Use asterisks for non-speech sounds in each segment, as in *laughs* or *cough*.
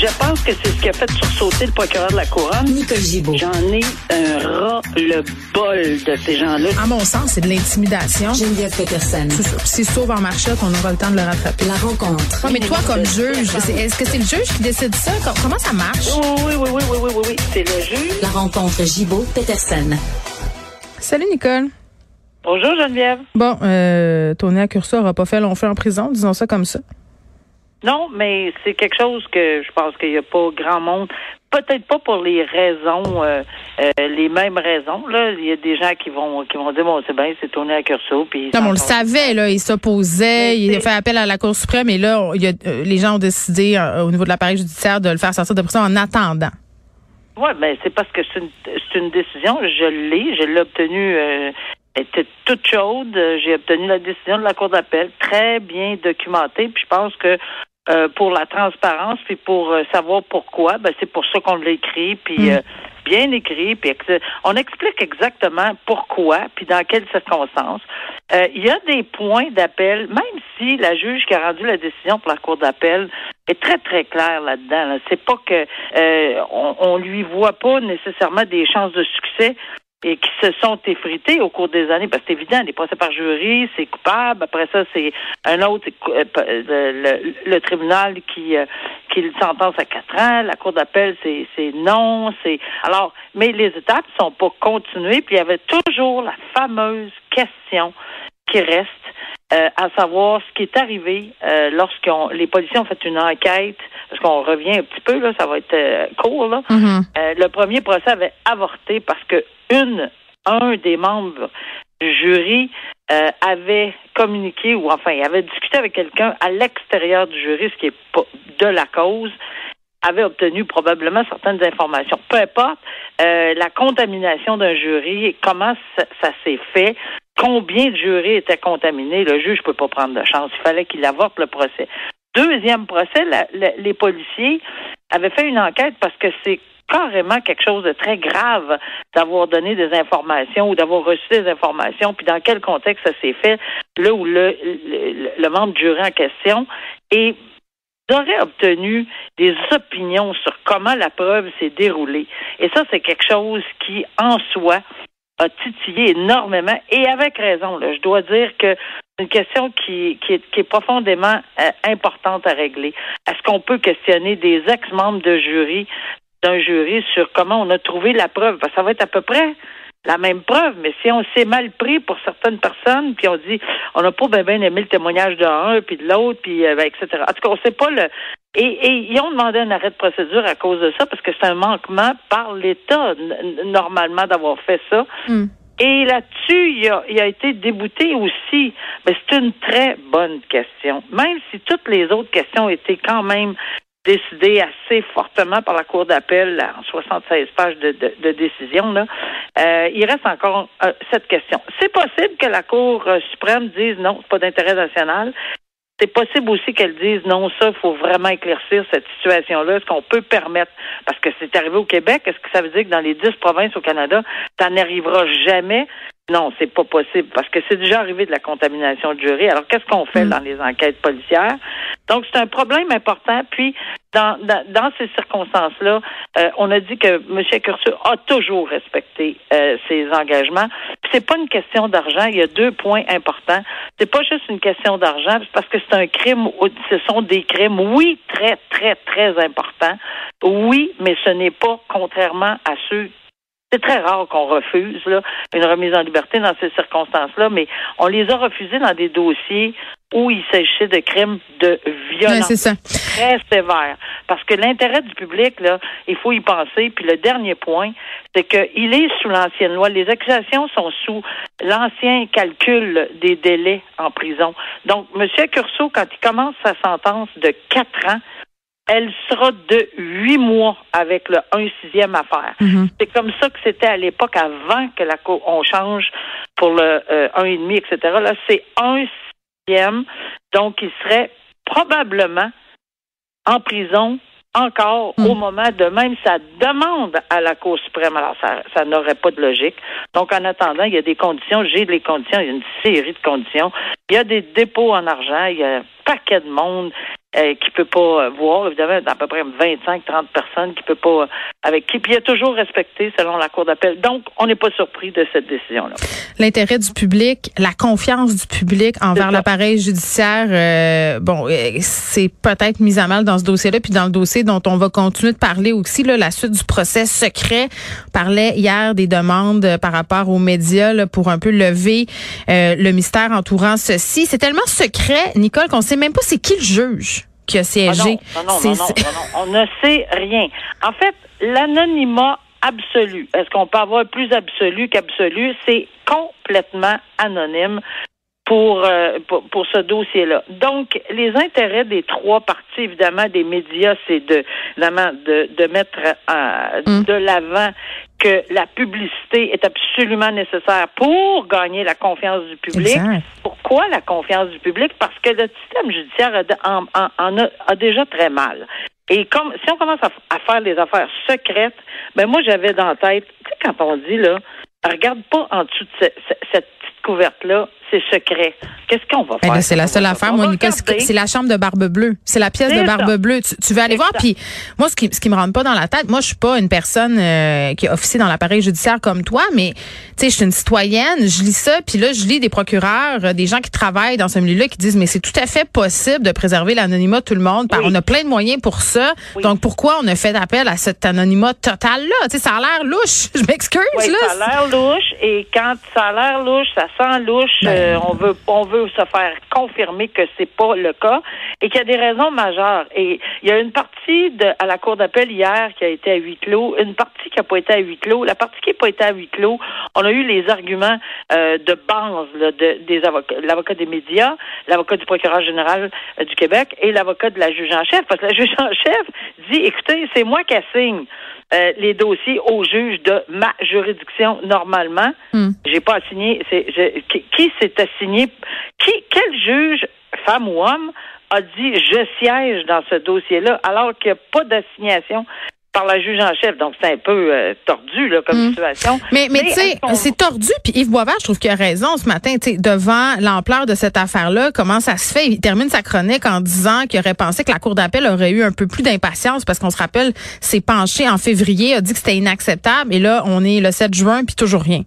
Je pense que c'est ce qui a fait sursauter le procureur de la Couronne. Nicole Gibault. J'en ai un ras le bol de ces gens-là. À mon sens, c'est de l'intimidation. Geneviève Peterson. C'est sauve en marchette, on aura le temps de le rattraper. La rencontre. Ouais, mais toi, comme juge, est-ce que c'est le juge qui décide ça? Com- Comment ça marche? Oui, oui, oui, oui, oui, oui, oui, oui. C'est le juge. La rencontre Gibault-Peterson. Salut, Nicole. Bonjour, Geneviève. Bon, euh, Tony Accurso aura pas fait long feu en prison, disons ça comme ça. Non, mais c'est quelque chose que je pense qu'il n'y a pas grand monde. Peut-être pas pour les raisons, euh, euh, les mêmes raisons. Là, il y a des gens qui vont qui vont dire bon, c'est bien, c'est tourné à Curso, puis. Non, mais on le savait, là, il s'opposait, Mais il a fait appel à la Cour suprême, et là, on- il y a- euh, les gens ont décidé, euh, au niveau de l'appareil judiciaire, de le faire sortir de prison en attendant. Oui, ben c'est parce que c'est une, c'est une décision. Je l'ai, je l'ai obtenue. Euh, elle était toute chaude. J'ai obtenu la décision de la Cour d'appel, très bien documentée. Puis je pense que euh, pour la transparence, puis pour euh, savoir pourquoi, ben c'est pour ça qu'on l'a écrit, puis Mm. euh, bien écrit, puis ex- on explique exactement pourquoi, puis dans quelles circonstances. Euh, Il y a des points d'appel, même si la juge qui a rendu la décision pour la Cour d'appel est très, très claire là-dedans. Là. C'est pas que euh, on, on lui voit pas nécessairement des chances de succès et qui se sont effrités au cours des années, parce que c'est évident, les procès par jury, c'est coupable. Après ça, c'est un autre, euh, euh, le, le tribunal qui euh, qui le sentence à quatre ans. La cour d'appel, c'est c'est non. C'est alors, mais les étapes sont pas continuées. Puis il y avait toujours la fameuse question qui reste, euh, à savoir ce qui est arrivé euh, lorsqu'on les policiers ont fait une enquête. Parce qu'on revient un petit peu là, ça va être euh, court là. Euh, le premier procès avait avorté parce que une, un des membres du jury avait communiqué ou enfin il avait discuté avec quelqu'un à l'extérieur du jury, ce qui est pas de la cause, avait obtenu probablement certaines informations. Peu importe euh, la contamination d'un jury et comment ça, ça s'est fait, combien de jurys étaient contaminés, le juge ne peut pas prendre de chance. Il fallait qu'il avorte le procès. Deuxième procès, les policiers avaient fait une enquête parce que c'est carrément quelque chose de très grave d'avoir donné des informations ou d'avoir reçu des informations, puis dans quel contexte ça s'est fait, là où le, membre du jury en question est aurait obtenu des opinions sur comment la preuve s'est déroulée. Et ça, c'est quelque chose qui, en soi, a titillé énormément et avec raison. Là. Je dois dire que c'est une question qui, qui, est, profondément euh, importante à régler. Est-ce qu'on peut questionner des ex-membres de jury, d'un jury sur comment on a trouvé la preuve? Que ça va être à peu près la même preuve, mais si on s'est mal pris pour certaines personnes, puis on dit on n'a pas bien ben aimé le témoignage de un puis de l'autre, puis euh, ben, etc. En tout cas, on sait pas le. Et, et ils ont demandé un arrêt de procédure à cause de ça parce que c'est un manquement par l'État normalement d'avoir fait ça. Mm. Et là-dessus, il a, il a été débouté aussi. Mais c'est une très bonne question. Même si toutes les autres questions étaient quand même décidées assez fortement par la Cour d'appel en 76 pages de, de, de décision, là, euh, il reste encore euh, cette question. C'est possible que la Cour euh, suprême dise non, c'est pas d'intérêt national. C'est possible aussi qu'elle dise non, ça, il faut vraiment éclaircir cette situation-là. Est-ce qu'on peut permettre, parce que c'est arrivé au Québec, est-ce que ça veut dire que dans les dix provinces au Canada, ça n'arrivera jamais? Non, c'est pas possible, parce que c'est déjà arrivé de la contamination de jury. Alors, qu'est-ce qu'on fait Mm. dans les enquêtes policières? Donc, c'est un problème important. Puis, dans, dans, ces circonstances-là, euh, on a dit que M. Cursu a toujours respecté euh, ses engagements. Puis c'est pas une question d'argent. Il y a deux points importants. C'est pas juste une question d'argent, parce que c'est un crime. Ce sont des crimes, oui, très, très, très importants. Oui, mais ce n'est pas contrairement à ceux c'est très rare qu'on refuse là, une remise en liberté dans ces circonstances-là, mais on les a refusés dans des dossiers où il s'agissait de crimes de violence ça. très sévère. Parce que l'intérêt du public, là, il faut y penser. Puis le dernier point, c'est qu'il est sous l'ancienne loi. Les accusations sont sous l'ancien calcul des délais en prison. Donc, M. Curso, quand il commence sa sentence de quatre ans, elle sera de huit mois avec le un sixième à faire. Mhm. C'est comme ça que c'était à l'époque avant que la cour, on change pour le euh, un et demi, etc. Là, c'est un donc il serait probablement en prison encore au moment de même. Sa demande à la Cour suprême. Alors, ça, ça n'aurait pas de logique. Donc, en attendant, il y a des conditions, j'ai des conditions, il y a une série de conditions. Il y a des dépôts en argent, il y a un paquet de monde euh, qui peut pas euh, voir, évidemment, à peu près 25, 30 personnes qui peut pas, euh, avec qui, puis il y a toujours respecté selon la Cour d'appel. Donc, on n'est pas surpris de cette décision-là. L'intérêt du public, la confiance du public envers l'appareil judiciaire, euh, bon, euh, c'est peut-être mis à mal dans ce dossier-là, puis dans le dossier dont on va continuer de parler aussi, là, la suite du procès secret. On parlait hier des demandes par rapport aux médias là, pour un peu lever euh, le mystère entourant ceci. C'est tellement secret, Nicole, qu'on sait même pas c'est qui le juge qui a Ah siégé. non, non, non, C'est- non, non, c'est- non, non, on ne sait rien. En fait, l'anonymat absolu, est-ce qu'on peut avoir plus absolu qu'absolu? C'est complètement anonyme pour, euh, pour, pour ce dossier-là. Donc, les intérêts des trois parties, évidemment, des médias, c'est de, évidemment, de, de mettre euh, Mm. de l'avant que la publicité est absolument nécessaire pour gagner la confiance du public. Exact. Pourquoi la confiance du public? Parce que le système judiciaire a, en- a, a déjà très mal. Et comme si on commence à, à faire des affaires secrètes, ben moi j'avais dans la tête, tu sais, quand on dit là, regarde pas en dessous de ce- ce- cette petite couverte-là, c'est secret. Qu'est-ce qu'on va Ben faire? c'est la seule affaire, Monica. C'est la chambre de Barbe Bleue. C'est la pièce de Barbe. Bleue. Tu, tu veux aller voir. Puis moi, ce qui, ce qui me rentre pas dans la tête, moi, je suis pas une personne euh, qui officie dans l'appareil judiciaire comme toi, mais tu sais, je suis une citoyenne. Je lis ça, puis là, je lis des procureurs, euh, des gens qui travaillent dans ce milieu-là, qui disent, mais c'est tout à fait possible de préserver l'anonymat de tout le monde. Par- Oui. On a plein de moyens pour ça. Oui. Donc pourquoi on a fait appel à cet anonymat total-là? Tu sais, ça a l'air louche. *laughs* Je m'excuse Oui, là. ça a l'air louche et quand ça a l'air louche, ça sent louche. Ben. Euh, on veut on veut se faire confirmer que c'est pas le cas et qu'il y a des raisons majeures. Et il y a une partie de, à la cour d'appel hier qui a été à huis clos, une partie qui n'a pas été à huis clos. La partie qui n'a pas été à huis clos, on a eu les arguments euh, de base là, de, des avocats, l'avocat des médias, l'avocat du procureur général euh, du Québec et l'avocat de la juge en chef. Parce que la juge en chef dit, écoutez, c'est moi qui assigne euh, les dossiers au juge de ma juridiction normalement. Hmm. J'ai pas assigné. C'est, je- qui, qui s'est assigné? Qui, quel juge, femme ou homme, a dit je siège dans ce dossier-là alors qu'il n'y a pas d'assignation par la juge en chef? Donc c'est un peu euh, tordu là, comme Hmm. situation. Mais, mais, tu sais, c'est tordu. Puis Yves Boisvert, je trouve qu'il a raison ce matin, sais, devant l'ampleur de cette affaire-là, comment ça se fait? Il termine sa chronique en disant qu'il aurait pensé que la Cour d'appel aurait eu un peu plus d'impatience parce qu'on se rappelle, s'est penché en février, a dit que c'était inacceptable. Et là, on est le 7 juin, puis toujours rien.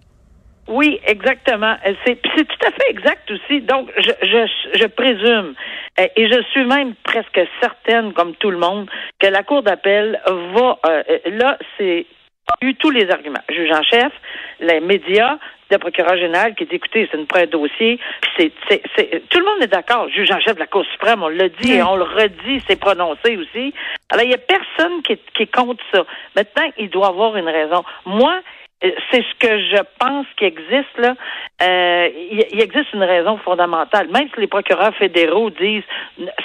Oui, exactement. C'est tout à fait exact aussi. Donc, je, je, je présume, euh, et je suis même presque certaine, comme tout le monde, que la Cour d'appel va... euh, euh, là, c'est eu tous les arguments. Juge en chef, les médias, le procureur général qui dit, écoutez, c'est une prêt dossier. C'est, tout le monde est d'accord. Juge en chef de la Cour suprême, on l'a dit et on le redit, c'est prononcé aussi. Alors, il n'y a personne qui, qui compte ça. Maintenant, il doit avoir une raison. Moi, c'est ce que je pense qui existe là. Euh, il, il existe une raison fondamentale. Même si les procureurs fédéraux disent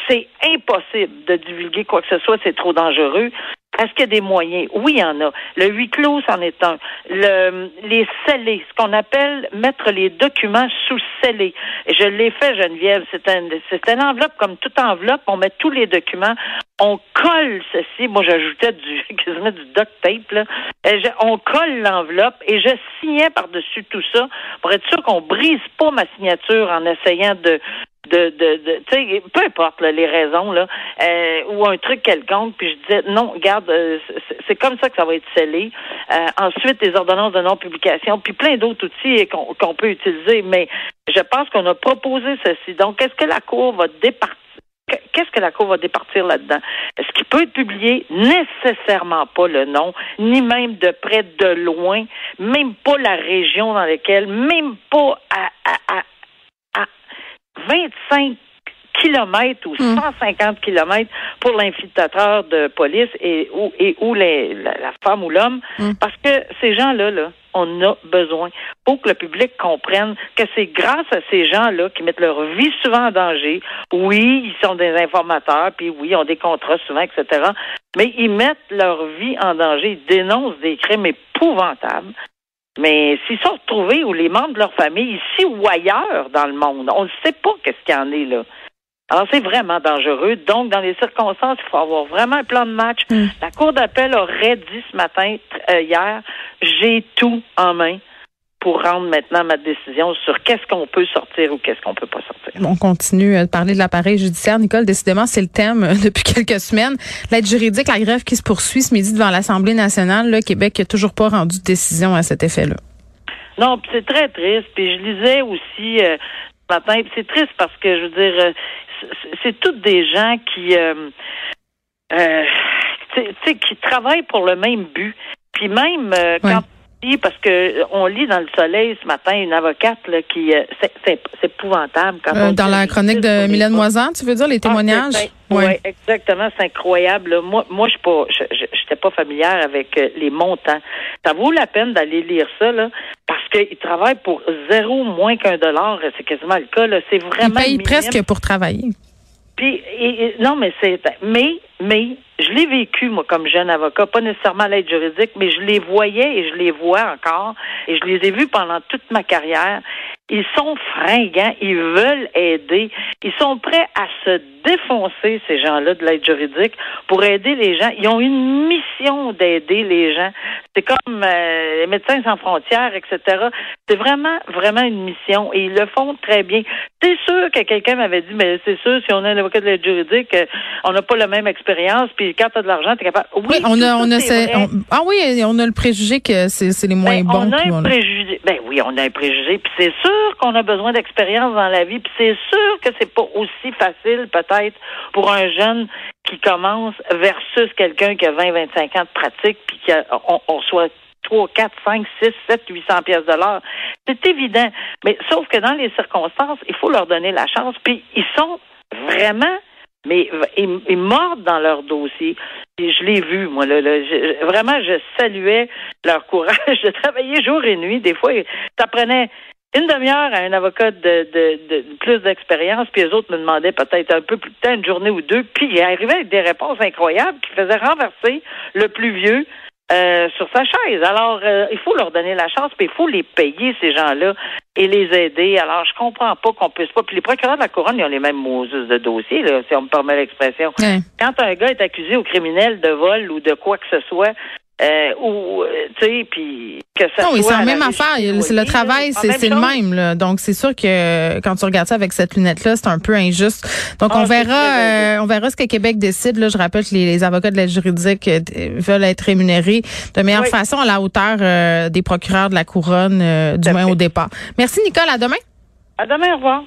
c'est impossible de divulguer quoi que ce soit, c'est trop dangereux. Est-ce qu'il y a des moyens? Oui, il y en a. Le huis clos, c'en est un. Le, les scellés, ce qu'on appelle mettre les documents sous scellés. Je l'ai fait, Geneviève. C'est un, c'est une enveloppe comme toute enveloppe. On met tous les documents. On colle ceci. Moi, j'ajoutais du, *laughs* quasiment du duct tape, là. On colle l'enveloppe et je signais par-dessus tout ça pour être sûr qu'on brise pas ma signature en essayant de, de, de, tu sais, peu importe là, les raisons là, euh, ou un truc quelconque. Puis je disais non, regarde, euh, c'est- comme ça que ça va être scellé. Euh, ensuite, les ordonnances de non-publication, puis plein d'autres outils qu'on qu'on peut utiliser. Mais je pense qu'on a proposé ceci. Donc, est-ce que la Cour va? Qu'est-ce que la Cour va départir là-dedans? Est-ce qu'il peut être publié? Nécessairement pas le nom, ni même de près, de loin, même pas la région dans laquelle, même pas à 25 kilomètres ou 150 kilomètres pour l'infiltrateur de police et ou, et ou les- la, la femme ou l'homme, Mm. parce que ces gens-là, là, on a besoin. faut que le public comprenne que c'est grâce à ces gens-là qui mettent leur vie souvent en danger. Oui, ils sont des informateurs, puis oui, ils ont des contrats souvent, etc. Mais ils mettent leur vie en danger, ils dénoncent des crimes épouvantables. Mais s'ils sont retrouvés ou les membres de leur famille, ici ou ailleurs dans le monde, on ne sait pas qu'est-ce qu'il y en est là. Alors, c'est vraiment dangereux. Donc, dans les circonstances, il faut avoir vraiment un plan de match. Mm. La Cour d'appel aurait dit ce matin, euh, hier, j'ai tout en main pour rendre maintenant ma décision sur qu'est-ce qu'on peut sortir ou qu'est-ce qu'on peut pas sortir. On continue de parler de l'appareil judiciaire. Nicole, décidément, c'est le thème euh, *laughs* depuis quelques semaines. L'aide juridique, la grève qui se poursuit ce midi devant l'Assemblée nationale, le Québec n'a toujours pas rendu de décision à cet effet-là. Non, c'est très triste. Puis je lisais aussi euh, ce matin, c'est triste parce que, je veux dire, euh, c'est- toutes des gens qui... Euh, euh, tu sais, qui travaillent pour le même but. Puis même euh, quand parce que euh, on lit dans le Soleil ce matin une avocate là, qui euh, c'est c'est- c'est épouvantable quand Euh, on dans la chronique de Mylène. Moisan, tu veux dire, les témoignages? Ah, Ouais. ouais, exactement, c'est incroyable. Moi, moi, je suis pas, j'étais pas familière avec euh, les montants. Ça vaut la peine d'aller lire ça là, parce qu'ils travaillent pour zéro moins qu'un dollar. C'est quasiment le cas là. C'est Ils vraiment payent minime. presque pour travailler. Puis, et- et- non, mais c'est, mais, mais, je l'ai vécu, moi, comme jeune avocat, pas nécessairement l'aide juridique, mais je les voyais et je les vois encore, et je les ai vus pendant toute ma carrière. Ils sont fringants, ils veulent aider, ils sont prêts à se défoncer, ces gens-là, de l'aide juridique, pour aider les gens. Ils ont une mission d'aider les gens. C'est comme euh, les médecins sans frontières, etc. C'est vraiment, vraiment une mission, et ils le font très bien. C'est sûr que quelqu'un m'avait dit, mais c'est sûr, si on a un avocat de l'aide juridique, euh, on n'a pas la même expérience, puis quand tu as de l'argent, tu es capable. Oui, Oui, on a, on a, ah oui, on a le préjugé que c'est les moins Ben, bons. on a un on- préjugé. Ben oui, on a un préjugé. Puis c'est sûr qu'on a besoin d'expérience dans la vie. Puis c'est sûr que c'est pas aussi facile, peut-être, pour un jeune qui commence versus quelqu'un qui a 20, 25 ans de pratique, puis qu'on on reçoit 3, 4, 5, 6, 7, 800 pièces de l'heure. C'est évident. Mais sauf que dans les circonstances, il faut leur donner la chance. Puis ils sont vraiment mais ils, ils mordent dans leur dossier. Et je l'ai vu, moi. Là, là. Vraiment, je saluais leur courage *laughs* de travailler jour et nuit. Des fois, ça prenait une demi-heure à un avocat de, de, de plus d'expérience, puis les autres me demandaient peut-être un peu plus de temps, une journée ou deux, puis ils arrivaient avec des réponses incroyables qui faisaient renverser le plus vieux euh, sur sa chaise. Alors, euh, il faut leur donner la chance, puis il faut les payer, ces gens-là, et les aider. Alors, je comprends pas qu'on puisse pas. Puis les procureurs de la couronne, ils ont les mêmes Moses de dossiers, là, si on me permet l'expression. Quand un gars est accusé au criminel de vol ou de quoi que ce soit, euh, ou, euh, tu sais, puis que ça Non, soit c'est la même affaire. C'est le travail, là, c'est la c'est le même. Là. Donc, c'est sûr que quand tu regardes ça avec cette lunette-là, c'est un peu injuste. Donc, Ah, on verra, euh, on verra ce que Québec décide. Là, je rappelle que les, les avocats de l'aide juridique euh, d- veulent être rémunérés de meilleure Oui. façon à la hauteur euh, des procureurs de la couronne, euh, du moins fait. au départ. Merci, Nicole. À demain. À demain, au revoir.